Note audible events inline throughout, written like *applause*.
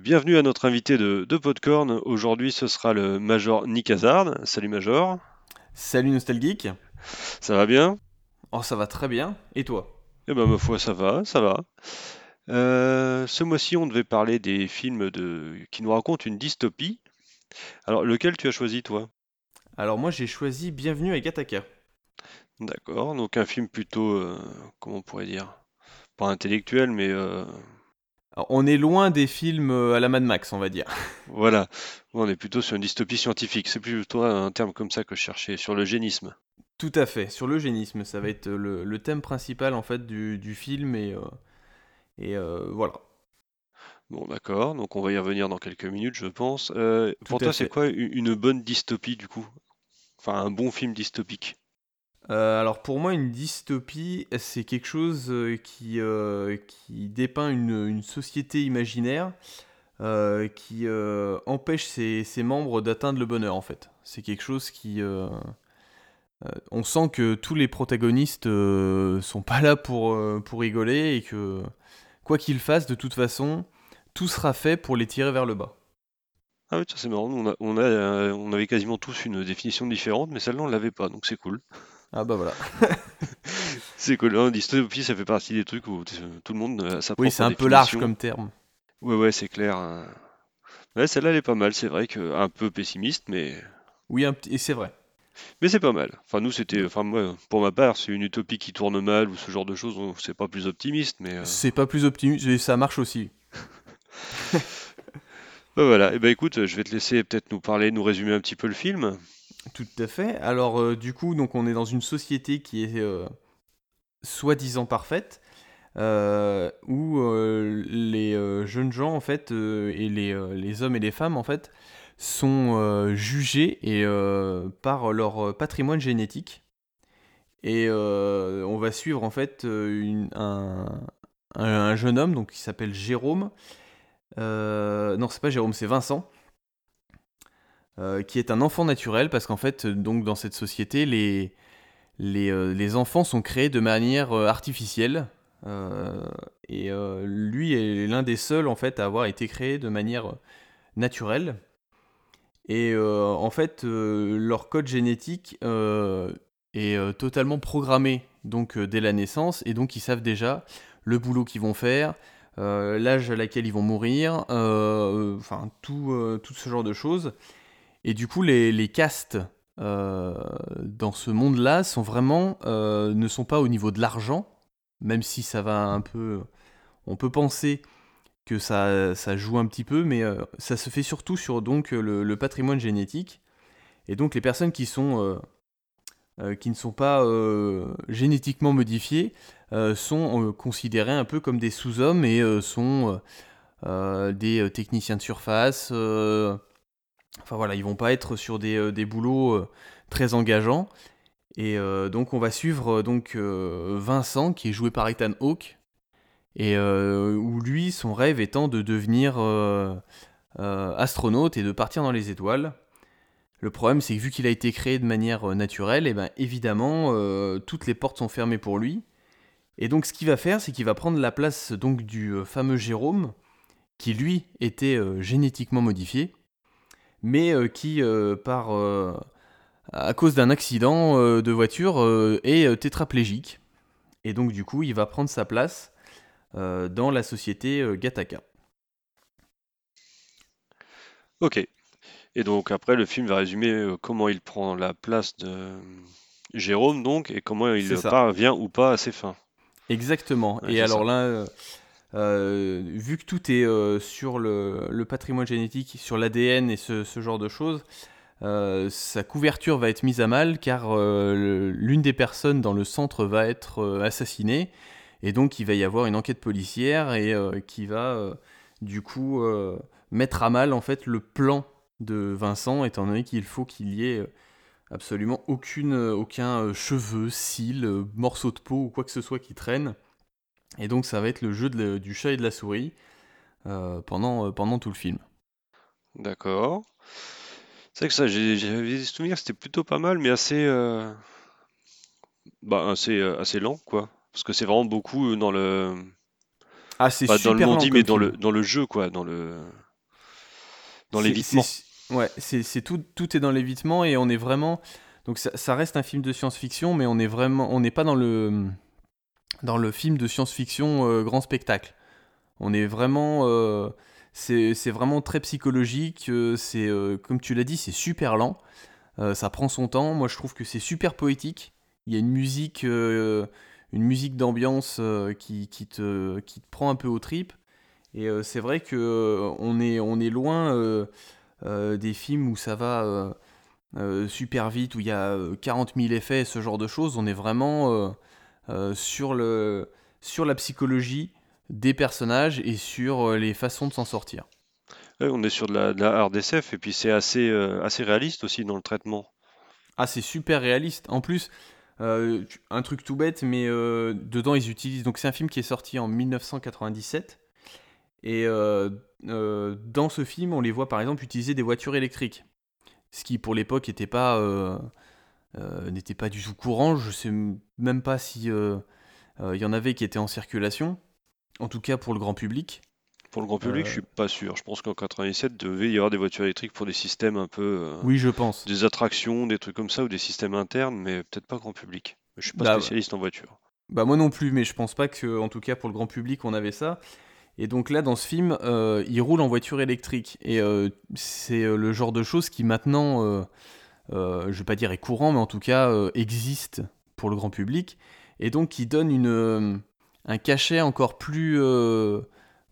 Bienvenue à notre invité de, de Podcorn. Aujourd'hui, ce sera le Major Nick Hazard. Salut Major. Salut Nostalgeek. Ça va bien? Oh, ça va très bien. Et toi? Eh ben, ma foi, ça va, ça va. Euh, ce mois-ci, on devait parler des films de... qui nous racontent une dystopie. Alors, lequel tu as choisi, toi? Alors moi j'ai choisi Bienvenue à Gattaca. D'accord, donc un film plutôt, euh, comment on pourrait dire, pas intellectuel, mais euh, Alors, on est loin des films euh, à la Mad Max, on va dire. *laughs* voilà, on est plutôt sur une dystopie scientifique. C'est plutôt un terme comme ça que je cherchais, sur le génisme. Tout à fait. Sur l'eugénisme, ça va être le, le thème principal en fait du, du film et, euh, et euh, voilà. Bon, d'accord, donc on va y revenir dans quelques minutes, je pense. Euh, pour toi, c'est quoi une bonne dystopie, du coup? Enfin, un bon film dystopique. Euh, alors pour moi une dystopie c'est quelque chose euh, qui, euh, qui dépeint une, société imaginaire qui empêche ses, membres d'atteindre le bonheur en fait. C'est quelque chose qui... on sent que tous les protagonistes sont pas là pour, pour rigoler et que quoi qu'ils fassent, de toute façon, tout sera fait pour les tirer vers le bas. Ah oui, ça c'est marrant, on avait quasiment tous une définition différente, mais celle-là on l'avait pas, donc c'est cool. Ah bah voilà. *laughs* C'est cool, hein, dystopie ça fait partie des trucs où tout le monde a sa Oui, c'est un peu large comme terme. Ouais, ouais, c'est clair. hein. Ouais, celle-là elle est pas mal, c'est vrai que un peu pessimiste, mais, Oui, un et c'est vrai. mais c'est pas mal. Enfin, nous c'était, enfin moi, pour ma part, c'est une utopie qui tourne mal ou ce genre de choses, c'est pas plus optimiste, mais euh, C'est pas plus optimiste et ça marche aussi. *laughs* bah voilà. Et ben écoute, je vais te laisser peut-être nous parler, nous résumer un petit peu le film. Tout à fait. Alors euh, du coup, donc on est dans une société qui est euh, soi-disant parfaite, euh, où les jeunes gens en fait et les, hommes et les femmes en fait sont jugés par leur patrimoine génétique. Et on va suivre en fait un, un- un jeune homme donc qui s'appelle Jérôme. Non, c'est pas Jérôme, c'est Vincent euh, qui est un enfant naturel parce qu'en fait, euh, donc dans cette société, les, les, euh, les enfants sont créés de manière artificielle. et lui est l'un des seuls en fait à avoir été créé de manière naturelle. Et en fait, leur code génétique est totalement programmé donc dès la naissance et donc ils savent déjà le boulot qu'ils vont faire, l'âge à laquelle ils vont mourir, tout, tout ce genre de choses. Et du coup, les, castes euh, dans ce monde-là sont vraiment euh, ne sont pas au niveau de l'argent, même si ça va un peu. On peut penser que ça, joue un petit peu, mais euh, ça se fait surtout sur donc le, le patrimoine génétique. Et donc les personnes qui sont qui ne sont pas génétiquement modifiées sont considérées un peu comme des sous-hommes et sont des techniciens de surface. Enfin voilà, ils vont pas être sur des, euh, des boulots euh, très engageants. Et euh, donc on va suivre donc Vincent qui est joué par Ethan Hawke et où lui son rêve étant de devenir astronaute et de partir dans les étoiles. Le problème c'est que vu qu'il a été créé de manière naturelle, et ben évidemment toutes les portes sont fermées pour lui. Et donc ce qu'il va faire, c'est qu'il va prendre la place donc du fameux Jérôme qui lui était génétiquement modifié mais euh, qui, euh, par, euh, à cause d'un accident de voiture, est tétraplégique. Et donc, du coup, il va prendre sa place dans la société Gattaca. Ok. Et donc après, le film va résumer comment il prend la place de Jérôme, donc, et comment il parvient ou pas à ses fins. Exactement. Ouais, Et alors ça. là, euh, vu que tout est euh, sur le, patrimoine génétique, sur l'ADN et ce, genre de choses, euh, sa couverture va être mise à mal car l'une des personnes dans le centre va être assassinée. Et donc il va y avoir une enquête policière et qui va du coup mettre à mal en fait le plan de Vincent, étant donné qu'il faut qu'il y ait absolument aucune, aucun cheveu, cils, morceau de peau ou quoi que ce soit qui traîne. Et donc ça va être le jeu de du chat et de la souris euh, pendant, euh, pendant tout le film. D'accord. C'est vrai que ça, j'avais des souvenirs, c'était plutôt pas mal, mais assez, euh, bah, assez, assez lent, quoi. Parce que c'est vraiment beaucoup dans le, Ah, c'est pas dans le non-dit, mais dans le, dans le jeu, quoi, dans le, dans l'évitement. Ouais, c'est tout, tout est dans l'évitement et on est vraiment. Donc ça, ça reste un film de science-fiction, mais on est vraiment, on n'est pas dans le dans le film de science-fiction euh, grand spectacle. On est vraiment, euh, c'est vraiment très psychologique. euh, comme tu l'as dit, c'est super lent. Ça prend son temps. Moi, je trouve que c'est super poétique. Il y a une musique, une musique d'ambiance qui, qui te qui te prend un peu aux tripes. Et c'est vrai que on est on est loin. des films où ça va super vite, où il y a euh, 40 000 effets, ce genre de choses. On est vraiment sur, le, sur la psychologie des personnages et sur euh, les façons de s'en sortir. Ouais, on est sur de la, de la hard SF et puis c'est assez, euh, assez réaliste aussi dans le traitement. Ah, c'est super réaliste. En plus, euh, un truc tout bête, mais euh, dedans ils utilisent. Donc, c'est un film qui est sorti en 1997. Et euh, euh, dans ce film, on les voit par exemple utiliser des voitures électriques. Ce qui pour l'époque n'était pas, euh, euh, n'était pas du tout courant. Je sais même pas si euh, euh, il y en avait qui étaient en circulation. En tout cas pour le grand public. Pour le grand public, Euh, je suis pas sûr. Je pense qu'en 97, devait y avoir des voitures électriques pour des systèmes un peu, euh, Oui, je pense. des attractions, des trucs comme ça ou des systèmes internes, mais peut-être pas grand public. Je suis pas Bah, spécialiste en voiture. Bah moi non plus, mais je pense pas que, en tout cas pour le grand public, on avait ça. Et donc là, dans ce film, euh, il roule en voiture électrique. Et euh, c'est euh, le genre de choses qui maintenant, euh, euh, je vais pas dire est courant, mais en tout cas euh, existe pour le grand public. Et donc qui donne une, euh, un cachet encore plus, euh,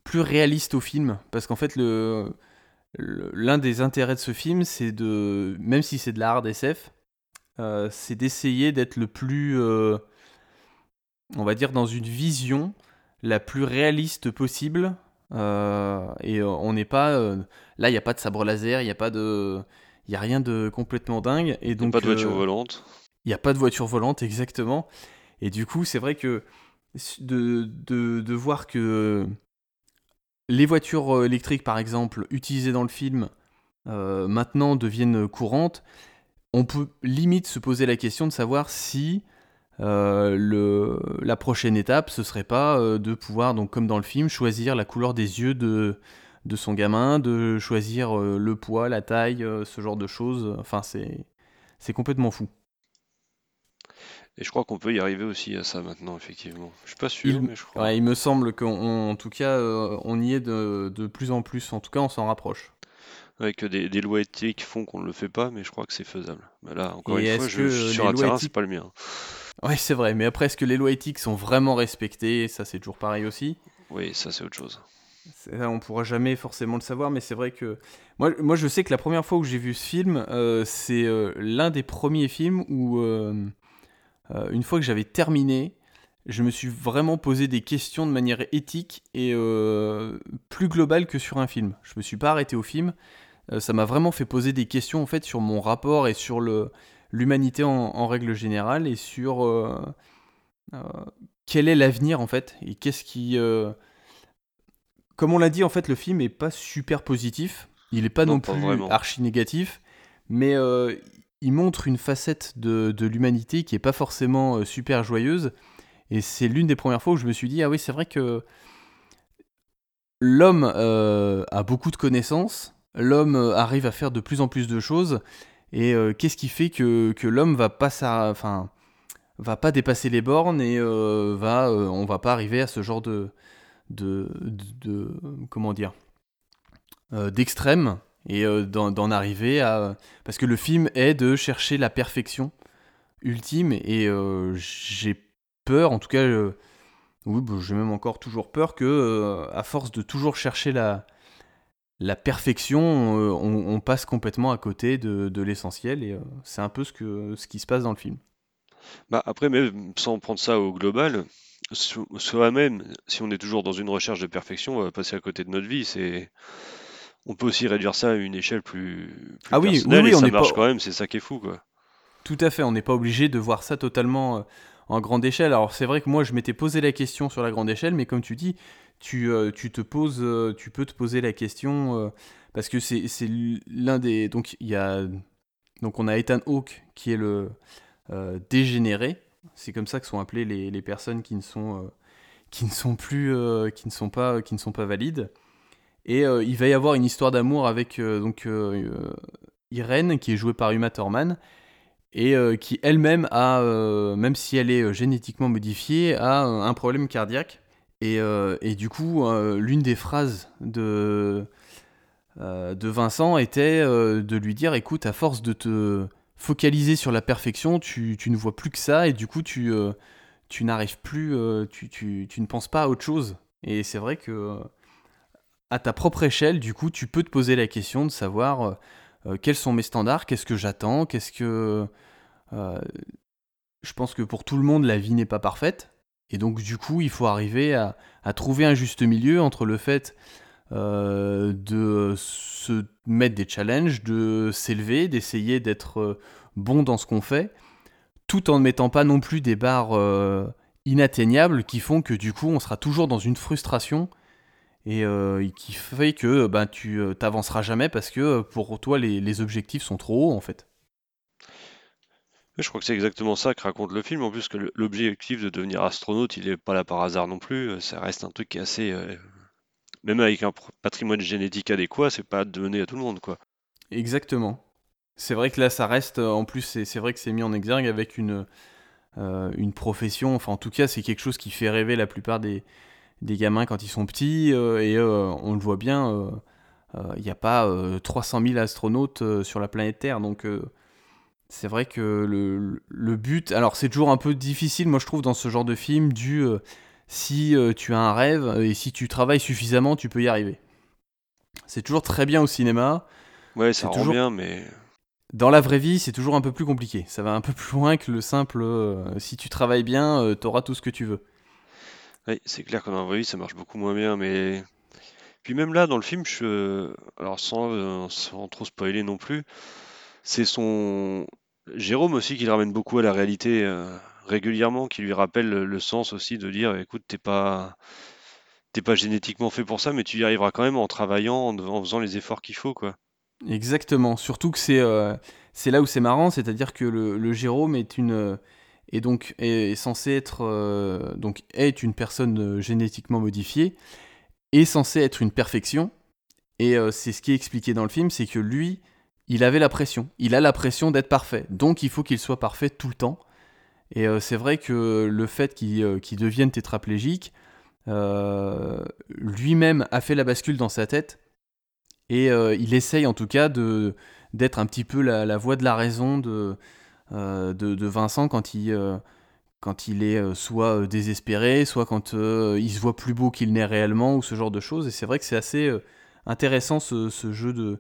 plus réaliste au film. Parce qu'en fait, le, l'un des intérêts de ce film, c'est de, même si c'est de la hard SF, c'est d'essayer d'être le plus... on va dire, dans une vision la plus réaliste possible. Et on n'est pas. là, il n'y a pas de sabre laser, il n'y a pas de. Il n'y a rien de complètement dingue. Et Y a donc, pas de voiture euh, volante. il n'y a pas de voiture volante, exactement. Et du coup, c'est vrai que de, de, de voir que les voitures euh, électriques, par exemple, utilisées dans le film, euh, maintenant deviennent courantes, on peut limite se poser la question de savoir si euh, le, la prochaine étape, ce serait pas de pouvoir, donc comme dans le film, choisir la couleur des yeux de, de son gamin, de choisir euh, le poids, la taille, euh, ce genre de choses. Enfin, c'est complètement fou. Et je crois qu'on peut y arriver aussi à ça maintenant, effectivement. Je suis pas sûr, Il, mais je crois. ouais, il me semble qu'en tout cas, euh, on y est de, de plus en plus. En tout cas, on s'en rapproche. Avec des, des lois éthiques font qu'on ne le fait pas, mais je crois que c'est faisable. Bah là, encore Et une fois, je, que suis sur un terrain, éthiques- c'est pas le mien. Oui, c'est vrai. Mais après, est-ce que les lois éthiques sont vraiment respectées? Ça, c'est toujours pareil aussi. Oui, ça c'est autre chose. Ça, on pourra jamais forcément le savoir, mais c'est vrai que moi, je sais que la première fois où j'ai vu ce film, euh, c'est euh, l'un des premiers films où, euh, une fois que j'avais terminé, je me suis vraiment posé des questions de manière éthique et plus globale que sur un film. Je me suis pas arrêté au film. Ça m'a vraiment fait poser des questions en fait sur mon rapport et sur l'humanité en, en règle générale et sur quel est l'avenir en fait et qu'est-ce qui comme on l'a dit, en fait, le film est pas super positif. Il est pas Non, non, pas plus vraiment. archi négatif, mais euh, il montre une facette de, de l'humanité qui est pas forcément euh, super joyeuse. Et c'est l'une des premières fois où je me suis dit ah oui, c'est vrai que l'homme euh, a beaucoup de connaissances, l'homme arrive à faire de plus en plus de choses. Et euh, qu'est-ce qui fait que, que l'homme va pas ça, enfin, va pas dépasser les bornes et va, on va pas arriver à ce genre de de, de, comment dire euh, d'extrême et euh, d'en arriver à parce que le film est de chercher la perfection ultime et euh, j'ai peur en tout cas oui bah, j'ai même encore toujours peur que à force de toujours chercher la la perfection on, on passe complètement à côté de, de l'essentiel et c'est un peu ce que ce qui se passe dans le film. Bah après, même sans prendre ça au global, soi-même, si on est toujours dans une recherche de perfection, on va passer à côté de notre vie. C'est, on peut aussi réduire ça à une échelle plus, plus Ah oui, oui, personnelle oui, et on ça marche pas- quand même. C'est ça qui est fou, quoi. Tout à fait, on n'est pas obligé de voir ça totalement euh, en grande échelle. Alors c'est vrai que moi je m'étais posé la question sur la grande échelle, mais comme tu dis, tu, euh, tu te poses, euh, tu peux te poser la question euh, parce que c'est c'est l'un des donc il y a donc on a Ethan Hawke qui est le dégénéré. C'est comme ça que sont appelées les, personnes qui ne sont euh, qui ne sont plus euh, qui ne sont pas qui ne sont pas valides. Et il va y avoir une histoire d'amour avec donc Irène, qui est jouée par Uma Thurman, et qui elle-même a, même si elle est génétiquement modifiée, a un problème cardiaque. Et, et du coup, l'une des phrases de, de Vincent était de lui dire, écoute, à force de te focaliser sur la perfection, tu, tu, ne vois plus que ça et du coup tu, euh, tu n'arrives plus, euh, tu, tu, tu, ne penses pas à autre chose. Et c'est vrai que euh, à ta propre échelle, du coup, tu peux te poser la question de savoir quels sont mes standards, qu'est-ce que j'attends, qu'est-ce que... je pense que pour tout le monde, la vie n'est pas parfaite. Et donc du coup, il faut arriver à, à trouver un juste milieu entre le fait euh, de se mettre des challenges, de s'élever, d'essayer d'être euh, bon dans ce qu'on fait, tout en ne mettant pas non plus des barres euh, inatteignables qui font que du coup on sera toujours dans une frustration et qui fait que ben, tu t'avanceras jamais parce que pour toi les, les, objectifs sont trop hauts en fait. Je crois que c'est exactement ça que raconte le film, en plus que l'objectif de devenir astronaute, il est pas là par hasard non plus, ça reste un truc qui est assez même avec un patrimoine génétique adéquat, c'est pas donné à tout le monde, quoi. Exactement. C'est vrai que là, ça reste, en plus, c'est vrai que c'est mis en exergue avec une, euh, une profession, enfin en tout cas, c'est quelque chose qui fait rêver la plupart des, des gamins quand ils sont petits, euh, et euh, on le voit bien, il n'y a pas 300 000 astronautes sur la planète Terre, donc c'est vrai que le, le but, alors c'est toujours un peu difficile, moi je trouve, dans ce genre de film, du si euh, tu as un rêve euh, et si tu travailles suffisamment, tu peux y arriver. C'est toujours très bien au cinéma. Ouais, ça rend toujours... bien, mais. Dans la vraie vie, c'est toujours un peu plus compliqué. Ça va un peu plus loin que le simple euh, si tu travailles bien, tu auras tout ce que tu veux. Oui, c'est clair que dans la vraie vie, ça marche beaucoup moins bien, mais. Puis même là, dans le film, je... alors sans, sans trop spoiler non plus, c'est son. Jérôme aussi qui le ramène beaucoup à la réalité régulièrement, qui lui rappelle le, sens aussi de dire écoute, t'es pas t'es pas génétiquement fait pour ça, mais tu y arriveras quand même en travaillant, en, faisant les efforts qu'il faut, quoi. Exactement. Surtout que c'est euh, c'est là où c'est marrant, c'est-à-dire que le, Jérôme est une est donc est, censé être euh, donc est une personne génétiquement modifiée, est censé être une perfection. Et euh, c'est ce qui est expliqué dans le film, c'est que lui, il avait la pression. Il a la pression d'être parfait. Donc il faut qu'il soit parfait tout le temps. Et euh, c'est vrai que le fait qu'il euh, devienne tétraplégique, euh, lui-même a fait la bascule dans sa tête. Et il essaye en tout cas d'être un petit peu la, voix de la raison de, de, Vincent quand il, quand il est soit désespéré, soit quand il se voit plus beau qu'il n'est réellement, ou ce genre de choses. Et c'est vrai que c'est assez intéressant ce, jeu de.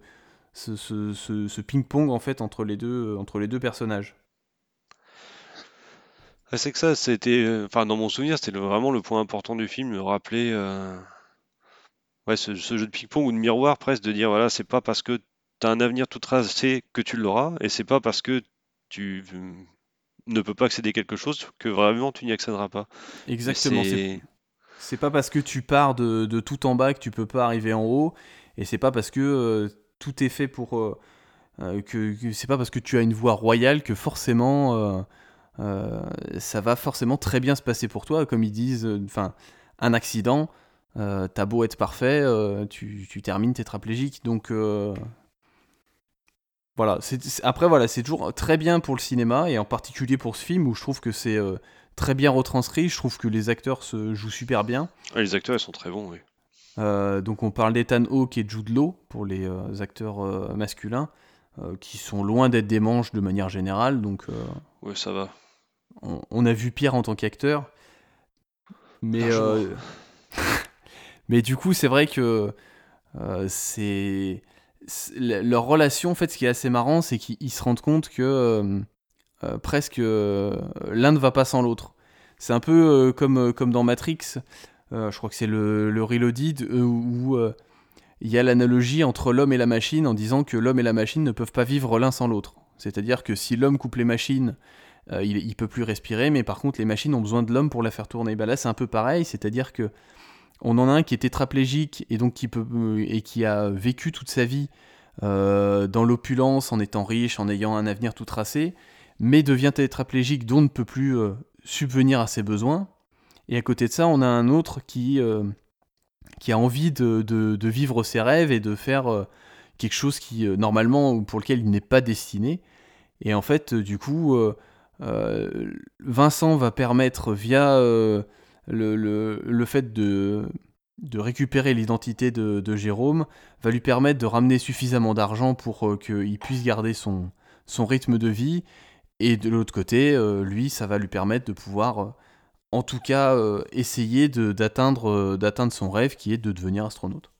ce, ce ping-pong en fait entre les deux, entre les deux personnages. Ah, c'est que ça, c'était, euh, enfin dans mon souvenir, c'était vraiment le point important du film, me rappeler euh, ouais, ce, jeu de ping-pong ou de miroir presque, de dire voilà, c'est pas parce que tu as un avenir tout tracé que tu l'auras, et c'est pas parce que tu ne peux pas accéder à quelque chose que vraiment tu n'y accéderas pas. Exactement. C'est pas parce que tu pars de, tout en bas que tu peux pas arriver en haut, et c'est pas parce que euh, tout est fait pour que, que c'est pas parce que tu as une voie royale que forcément euh, ça va forcément très bien se passer pour toi. Comme ils disent, euh, enfin, un accident, euh, t'as beau être parfait, tu, tu, termines tétraplégique. Donc voilà. après voilà, c'est toujours très bien pour le cinéma et en particulier pour ce film où je trouve que c'est très bien retranscrit. Je trouve que les acteurs se jouent super bien. les acteurs ils sont très bons, oui. donc on parle d'Ethan Hawke et Jude Law pour les acteurs masculins, qui sont loin d'être des manches de manière générale. Donc ouais, ça va on, a vu Pierre en tant qu'acteur. Mais, euh, *laughs* mais du coup, c'est vrai que euh, c'est leur relation, en fait, ce qui est assez marrant, c'est qu'ils se rendent compte que euh, presque l'un ne va pas sans l'autre. C'est un peu comme, comme dans Matrix, je crois que c'est le, le Reloaded, où il y a l'analogie entre l'homme et la machine en disant que l'homme et la machine ne peuvent pas vivre l'un sans l'autre. C'est-à-dire que si l'homme coupe les machines euh, il, il, peut plus respirer, mais par contre les machines ont besoin de l'homme pour la faire tourner. Bah là c'est un peu pareil, c'est-à-dire que on en a un qui est tétraplégique et donc qui peut euh, et qui a vécu toute sa vie euh, dans l'opulence, en étant riche, en ayant un avenir tout tracé, mais devient tétraplégique dont ne peut plus subvenir à ses besoins. Et à côté de ça, on a un autre qui qui a envie de, de, vivre ses rêves et de faire quelque chose qui, normalement, pour lequel il n'est pas destiné. Et en fait, du coup, Vincent va permettre, via le, le, le, fait de, récupérer l'identité de, Jérôme, va lui permettre de ramener suffisamment d'argent pour qu'il puisse garder son, rythme de vie. Et de l'autre côté, lui, ça va lui permettre de pouvoir en tout cas euh, essayer d'atteindre euh, d'atteindre son rêve qui est de devenir astronaute.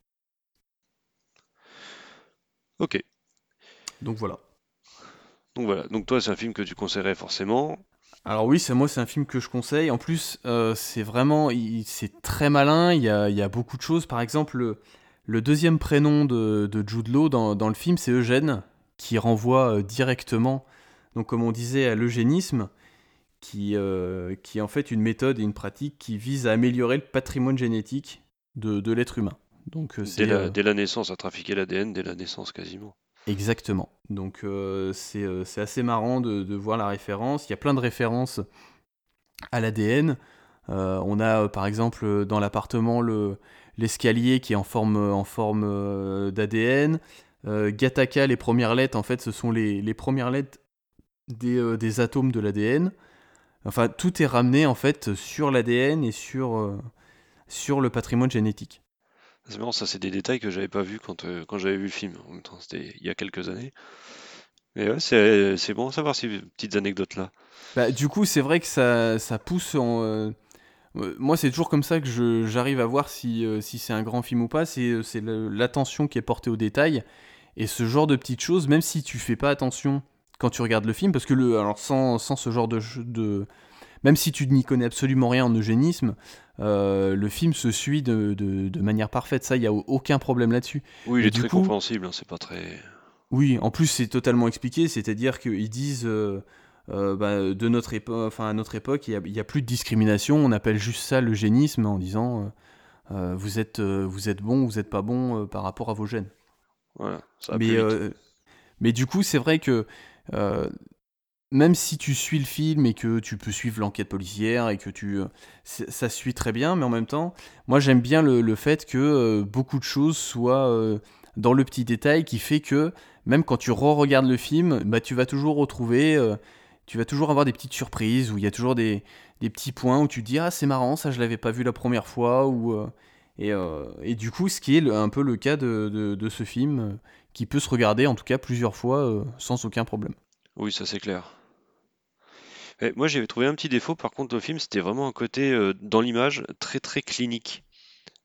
Ok. Donc voilà. Donc voilà. Donc toi, c'est un film que tu conseillerais forcément. Alors oui, c'est moi, c'est un film que je conseille. En plus, euh, c'est vraiment, c'est très malin. Il y, a, il y, a, beaucoup de choses. Par exemple, le, deuxième prénom de, de Jude Law dans, dans le film, c'est Eugène, qui renvoie directement, donc comme on disait, à l'eugénisme qui, euh, qui est en fait une méthode et une pratique qui vise à améliorer le patrimoine génétique de, de l'être humain. Donc, euh, dès, la, euh, dès, la, naissance, à trafiquer l'ADN dès la naissance quasiment. Exactement. Donc c'est assez marrant de, de, voir la référence. Il y a plein de références à l'ADN. on a par exemple dans l'appartement l'escalier qui est en forme, en forme d'ADN. Gattaca, les premières lettres, en fait, ce sont les, les premières lettres des, des atomes de l'ADN. Enfin, tout est ramené en fait sur l'ADN et sur, euh, sur le patrimoine génétique. C'est marrant, ça c'est des détails que j'avais pas vu quand, euh, quand j'avais vu le film. C'était il y a quelques années. Mais ouais, c'est bon à savoir ces petites anecdotes-là. Bah, du coup, c'est vrai que ça, ça pousse en. Euh, moi, c'est toujours comme ça que j'arrive à voir si, si c'est un grand film ou pas. C'est l'attention qui est portée aux détails. Et ce genre de petites choses, même si tu fais pas attention quand tu regardes le film, parce que le, alors sans, sans ce genre de, de, même si tu n'y connais absolument rien en eugénisme, euh, le film se suit de, de, manière parfaite. Ça, il n'y a aucun problème là-dessus. Oui, il est très compréhensible, hein, c'est pas très. Oui, en plus c'est totalement expliqué, c'est-à-dire qu'ils disent euh, euh, bah, de notre époque, enfin à notre époque, il n'y a, a, plus de discrimination. On appelle juste ça l'eugénisme en disant vous êtes vous êtes bon, vous n'êtes pas bon par rapport à vos gènes. Voilà, ça mais, mais du coup, c'est vrai que euh, même si tu suis le film et que tu peux suivre l'enquête policière et que tu euh, ça suit très bien, mais en même temps, moi j'aime bien le, fait que euh, beaucoup de choses soient dans le petit détail qui fait que même quand tu re-regardes le film, bah, tu vas toujours retrouver, tu vas toujours avoir des petites surprises où il y a toujours des, des, petits points où tu te dis ah c'est marrant ça je l'avais pas vu la première fois ou et, et, du coup ce qui est un peu le cas de, de, de ce film qui peut se regarder en tout cas plusieurs fois euh, sans aucun problème. Oui, ça c'est clair. Moi j'avais trouvé un petit défaut par contre au film, c'était vraiment un côté euh, dans l'image très très clinique.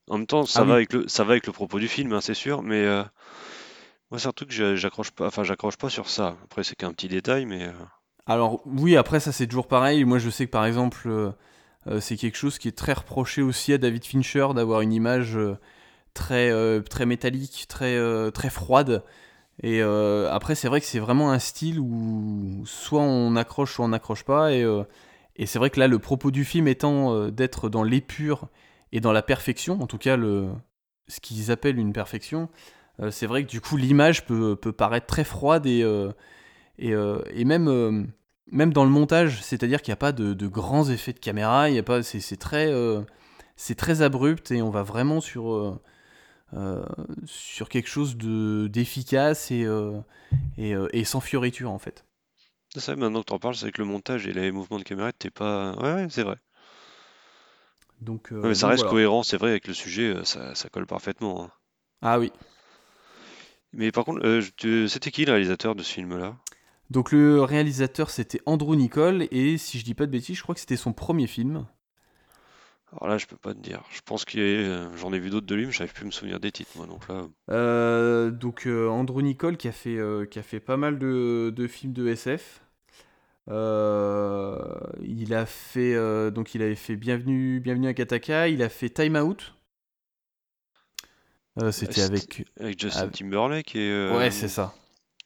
En même temps, ça, ah va, avec le, ça va avec le propos du film, hein, c'est sûr, mais euh, moi c'est un truc que j'accroche pas, enfin j'accroche pas sur ça. Après c'est qu'un petit détail, mais. Alors oui, après ça c'est toujours pareil. Moi je sais que par exemple c'est quelque chose qui est très reproché aussi à David Fincher d'avoir une image très, euh, très métallique, très, euh, très froide. Et euh, après, c'est vrai que c'est vraiment un style où soit on accroche, soit on n'accroche pas. Et, et c'est vrai que là, le propos du film étant d'être dans l'épure et dans la perfection, en tout cas le, ce qu'ils appellent une perfection, c'est vrai que du coup, l'image peut, peut, paraître très froide et, et, même, même dans le montage, c'est-à-dire qu'il n'y a pas de, de, grands effets de caméra, c'est, très, c'est très abrupt et on va vraiment sur euh, sur quelque chose de d'efficace et, euh, et, euh, et, sans fioriture en fait. C'est ça, maintenant que tu en parles, c'est que le montage et les mouvements de caméra, t'es pas. Ouais, c'est vrai. Donc, mais ça reste cohérent, c'est vrai, avec le sujet, ça, ça colle parfaitement. Hein. Ah oui. Mais par contre, c'était qui le réalisateur de ce film-là? Donc le réalisateur, c'était Andrew Nicole, et si je dis pas de bêtises, je crois que c'était son premier film. Alors là, je peux pas te dire. Je pense que euh, j'en ai vu d'autres de lui, mais je plus me souvenir des titres, moi. Donc là. Euh, donc euh, Andrew Nicole qui a fait qui a fait pas mal de, films de SF. il a fait donc il avait fait Bienvenue Bienvenue à Kataka. Il a fait Time Out. C'était avec avec Justin Timberlake et. Ouais, c'est ça.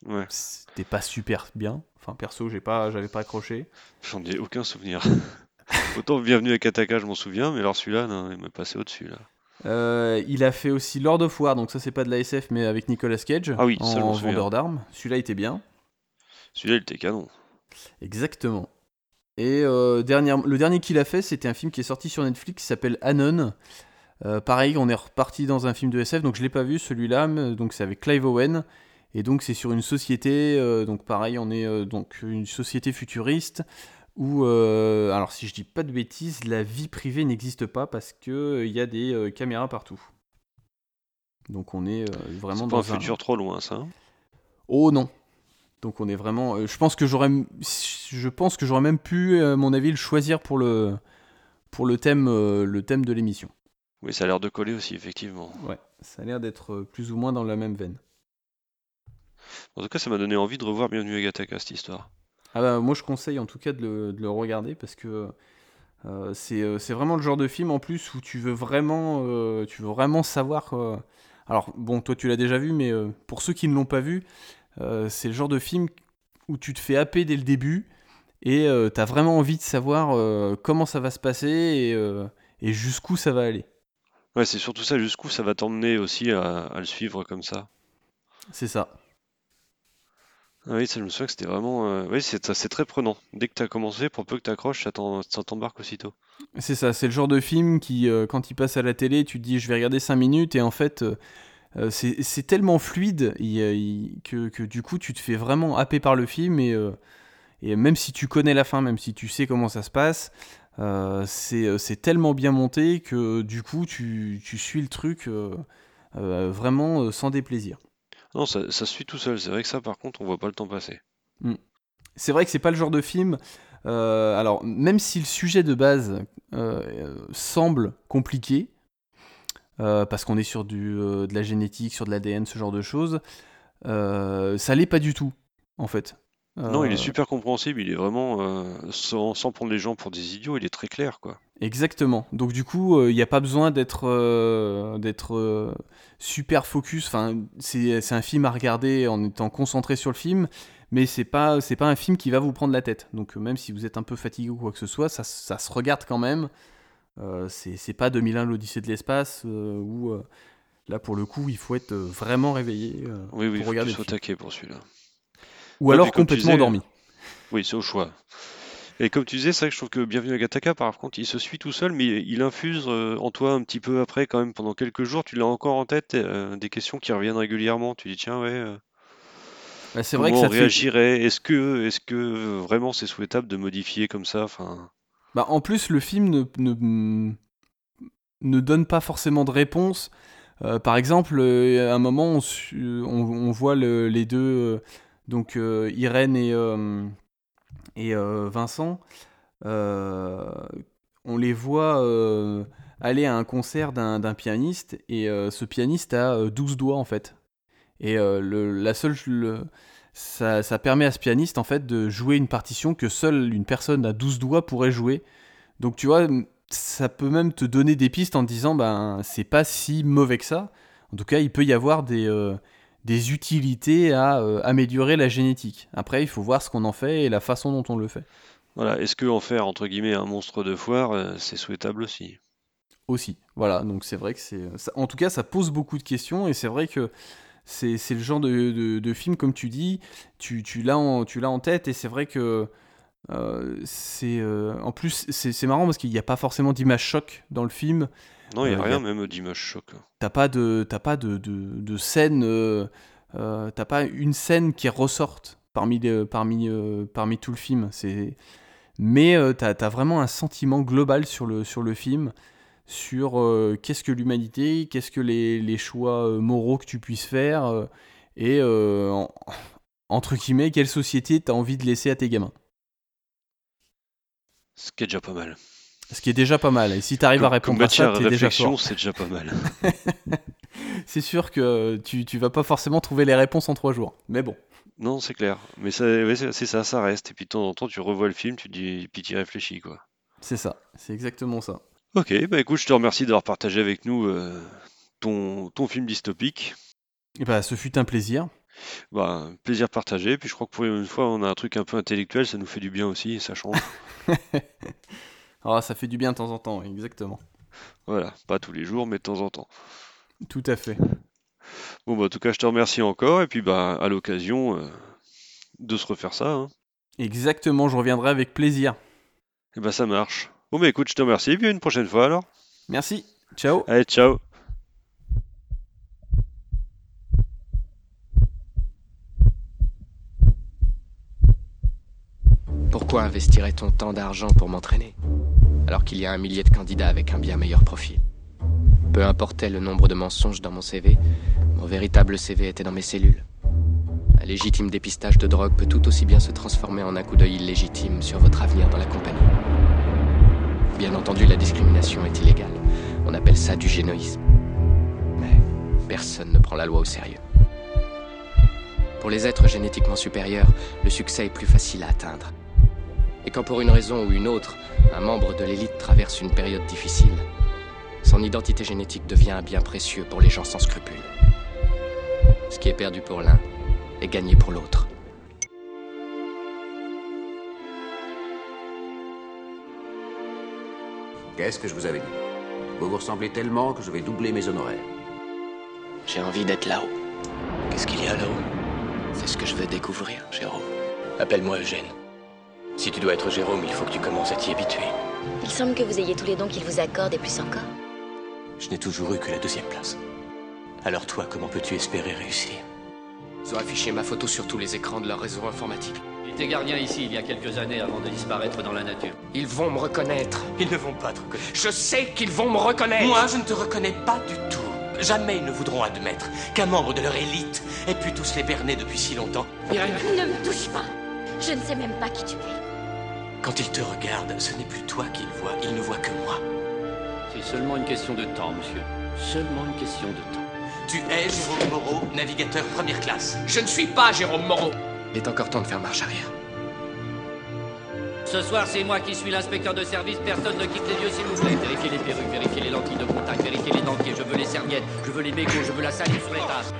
Ouais. C'était pas super bien. Enfin perso, j'ai pas j'avais pas accroché. J'en ai aucun souvenir. *laughs* Autant Bienvenue à Kataka, je m'en souviens, mais alors celui-là, il m'a passé au-dessus. là. Euh, il a fait aussi Lord of War, donc ça c'est pas de la SF, mais avec Nicolas Cage ah oui, en vendeur d'armes. Celui-là était bien. Celui-là, il était canon. Exactement. Et euh, le dernier qu'il a fait, c'était un film qui est sorti sur Netflix qui s'appelle Anon. Euh, pareil, on est reparti dans un film de SF, donc je l'ai pas vu celui-là, donc c'est avec Clive Owen. Et donc c'est sur une société, donc pareil, on est donc une société futuriste où, alors si je dis pas de bêtises, la vie privée n'existe pas parce que il y a des caméras partout. Donc on est vraiment dans pas un futur trop loin, ça. Hein? Oh non. Donc on est vraiment. je pense que j'aurais, je pense que j'aurais même pu, à mon avis, le choisir pour le pour le thème, le thème de l'émission. Oui, ça a l'air de coller aussi, effectivement. Ouais, ça a l'air d'être euh, plus ou moins dans la même veine. En tout cas, ça m'a donné envie de revoir Bienvenue à Gataka, cette histoire. Ah bah, moi, je conseille en tout cas de le, regarder parce que euh, euh, c'est vraiment le genre de film en plus où tu veux vraiment, tu veux vraiment savoir. Alors, bon, toi, tu l'as déjà vu, mais pour ceux qui ne l'ont pas vu, c'est le genre de film où tu te fais happer dès le début et tu as vraiment envie de savoir comment ça va se passer et jusqu'où ça va aller. Ouais, c'est surtout ça, jusqu'où ça va t'emmener aussi à, le suivre comme ça. C'est ça. Ah oui, ça, je me souviens que c'était vraiment. Euh, oui, c'est c'est très prenant. Dès que tu as commencé, pour peu que tu accroches, ça t'embarque aussitôt. C'est ça, c'est le genre de film qui, euh, quand il passe à la télé, tu te dis je vais regarder 5 minutes et en fait, euh, c'est tellement fluide que, que du coup, tu te fais vraiment happer par le film et, et même si tu connais la fin, même si tu sais comment ça se passe, euh, c'est tellement bien monté que du coup tu, tu suis le truc vraiment sans déplaisir. Non, ça, ça, suit tout seul. C'est vrai que ça, par contre, on voit pas le temps passer. Mm. C'est vrai que c'est pas le genre de film. alors, même si le sujet de base semble compliqué, parce qu'on est sur du, de la génétique, sur de l'ADN, ce genre de choses, ça l'est pas du tout, en fait. Non, il est euh, super compréhensible, il est vraiment, euh, sans, prendre les gens pour des idiots, il est très clair, quoi. Exactement. Donc du coup, euh, il n'y a pas besoin d'être d'être super focus. Enfin, c'est un film à regarder en étant concentré sur le film, mais c'est pas c'est pas un film qui va vous prendre la tête. Donc même si vous êtes un peu fatigué ou quoi que ce soit, ça, ça se regarde quand même. c'est pas 2001 l'Odyssée de l'espace où là pour le coup il faut être vraiment réveillé oui, oui, pour regarder. Il faut taquer pour celui-là. Ou alors complètement endormi. Oui, c'est au choix. Et comme tu disais, c'est vrai que je trouve que Bienvenue à Gataka, par contre, il se suit tout seul, mais il infuse euh, en toi un petit peu après, quand même, pendant quelques jours. Tu l'as encore en tête, euh, des questions qui reviennent régulièrement. Tu dis, tiens, ouais. Euh, bah, c'est vrai que ça on réagirait? Est-ce que, est que vraiment c'est souhaitable de modifier comme ça? Enfin... bah, En plus, le film ne, ne, ne donne pas forcément de réponse. par exemple, à un moment, on, on, voit les deux donc euh, Irène et, euh, euh, Vincent, on les voit aller à un concert d'un pianiste et ce pianiste a 12 doigts en fait. Et la seule, ça, ça, permet à ce pianiste en fait de jouer une partition que seule une personne à 12 doigts pourrait jouer. Donc tu vois, ça peut même te donner des pistes en te disant ben c'est pas si mauvais que ça. En tout cas, il peut y avoir des, des utilités à euh, améliorer la génétique. Après, il faut voir ce qu'on en fait et la façon dont on le fait. Voilà, est-ce que en faire entre guillemets un monstre de foire, euh, c'est souhaitable aussi? Aussi, voilà, donc c'est vrai que c'est. En tout cas, ça pose beaucoup de questions et c'est vrai que c'est le genre de, de, film, comme tu dis, tu, tu l'as en, en tête et c'est vrai que. Euh, c'est en plus c'est marrant parce qu'il n'y a pas forcément d'image choc dans le film non, il n'y a euh, rien, même d'image choc. T'as pas de, pas de, de, scène, euh, euh, t'as pas une scène qui ressorte parmi, parmi, parmi tout le film. C'est, mais t'as as vraiment un sentiment global sur le, sur le film, sur qu'est-ce que l'humanité, qu'est-ce que les, les, choix moraux que tu puisses faire, et entre guillemets, quelle société t'as envie de laisser à tes gamins? Ce qui est déjà pas mal. Ce qui est déjà pas mal. Et si tu arrives à répondre à ça, t'es déjà fort. c'est déjà pas mal. *laughs* c'est sûr que tu, tu vas pas forcément trouver les réponses en trois jours. Mais bon. Non, c'est clair. Mais ça, c'est ça, ça reste. Et puis de temps en temps, tu revois le film, tu dis, puis tu réfléchis, quoi. C'est ça, c'est exactement ça. Ok, bah écoute, je te remercie d'avoir partagé avec nous euh, ton, ton film dystopique. Et bah, ce fut un plaisir. Bah, plaisir partagé. Puis je crois que pour une fois, on a un truc un peu intellectuel, ça nous fait du bien aussi, ça change. *laughs* Ah, ça fait du bien de temps en temps, exactement. Voilà, pas tous les jours, mais de temps en temps. Tout à fait. Bon, bah, en tout cas, je te remercie encore, et puis bah, à l'occasion euh, de se refaire ça. Hein. Exactement, je reviendrai avec plaisir. Et eh bah, ça marche. Bon, bah, écoute, je te remercie, et puis à une prochaine fois alors. Merci. Ciao. Allez, ciao. Pourquoi investirait-on tant d'argent pour m'entraîner? Alors qu'il y a un millier de candidats avec un bien meilleur profil. Peu importait le nombre de mensonges dans mon CV, mon véritable CV était dans mes cellules. Un légitime dépistage de drogue peut tout aussi bien se transformer en un coup d'œil illégitime sur votre avenir dans la compagnie. Bien entendu, la discrimination est illégale. On appelle ça du génoïsme. Mais personne ne prend la loi au sérieux. Pour les êtres génétiquement supérieurs, le succès est plus facile à atteindre. Et quand pour une raison ou une autre, un membre de l'élite traverse une période difficile, son identité génétique devient un bien précieux pour les gens sans scrupules. Ce qui est perdu pour l'un est gagné pour l'autre. Qu'est-ce que je vous avais dit? Vous vous ressemblez tellement que je vais doubler mes honoraires. J'ai envie d'être là-haut. Qu'est-ce qu'il y a là-haut? C'est ce que je veux découvrir, Jérôme. Appelle-moi Eugène. Si tu dois être Jérôme, il faut que tu commences à t'y habituer. Il semble que vous ayez tous les dons qu'il vous accorde et plus encore. Je n'ai toujours eu que la deuxième place. Alors toi, comment peux-tu espérer réussir? Ils ont affiché ma photo sur tous les écrans de leur réseau informatique. Il était gardien ici il y a quelques années avant de disparaître dans la nature. Ils vont me reconnaître. Ils ne vont pas te reconnaître. Je sais qu'ils vont me reconnaître. Moi, je ne te reconnais pas du tout. Jamais ils ne voudront admettre qu'un membre de leur élite ait pu tous les berner depuis si longtemps. Irène, Ne me touche pas Je ne sais même pas qui tu es. Quand ils te regardent, ce n'est plus toi qu'ils voient, ils ne voient que moi. C'est seulement une question de temps, monsieur. Seulement une question de temps. Tu es Jérôme Moreau, navigateur première classe. je ne suis pas Jérôme Moreau. Il est encore temps de faire marche arrière. Ce soir, c'est moi qui suis l'inspecteur de service. Personne ne quitte les lieux, s'il vous plaît. Vérifiez les perruques, vérifiez les lentilles de contact, vérifiez les dentiers. Je veux les serviettes, je veux les mégots, je veux la salive sur les tasses.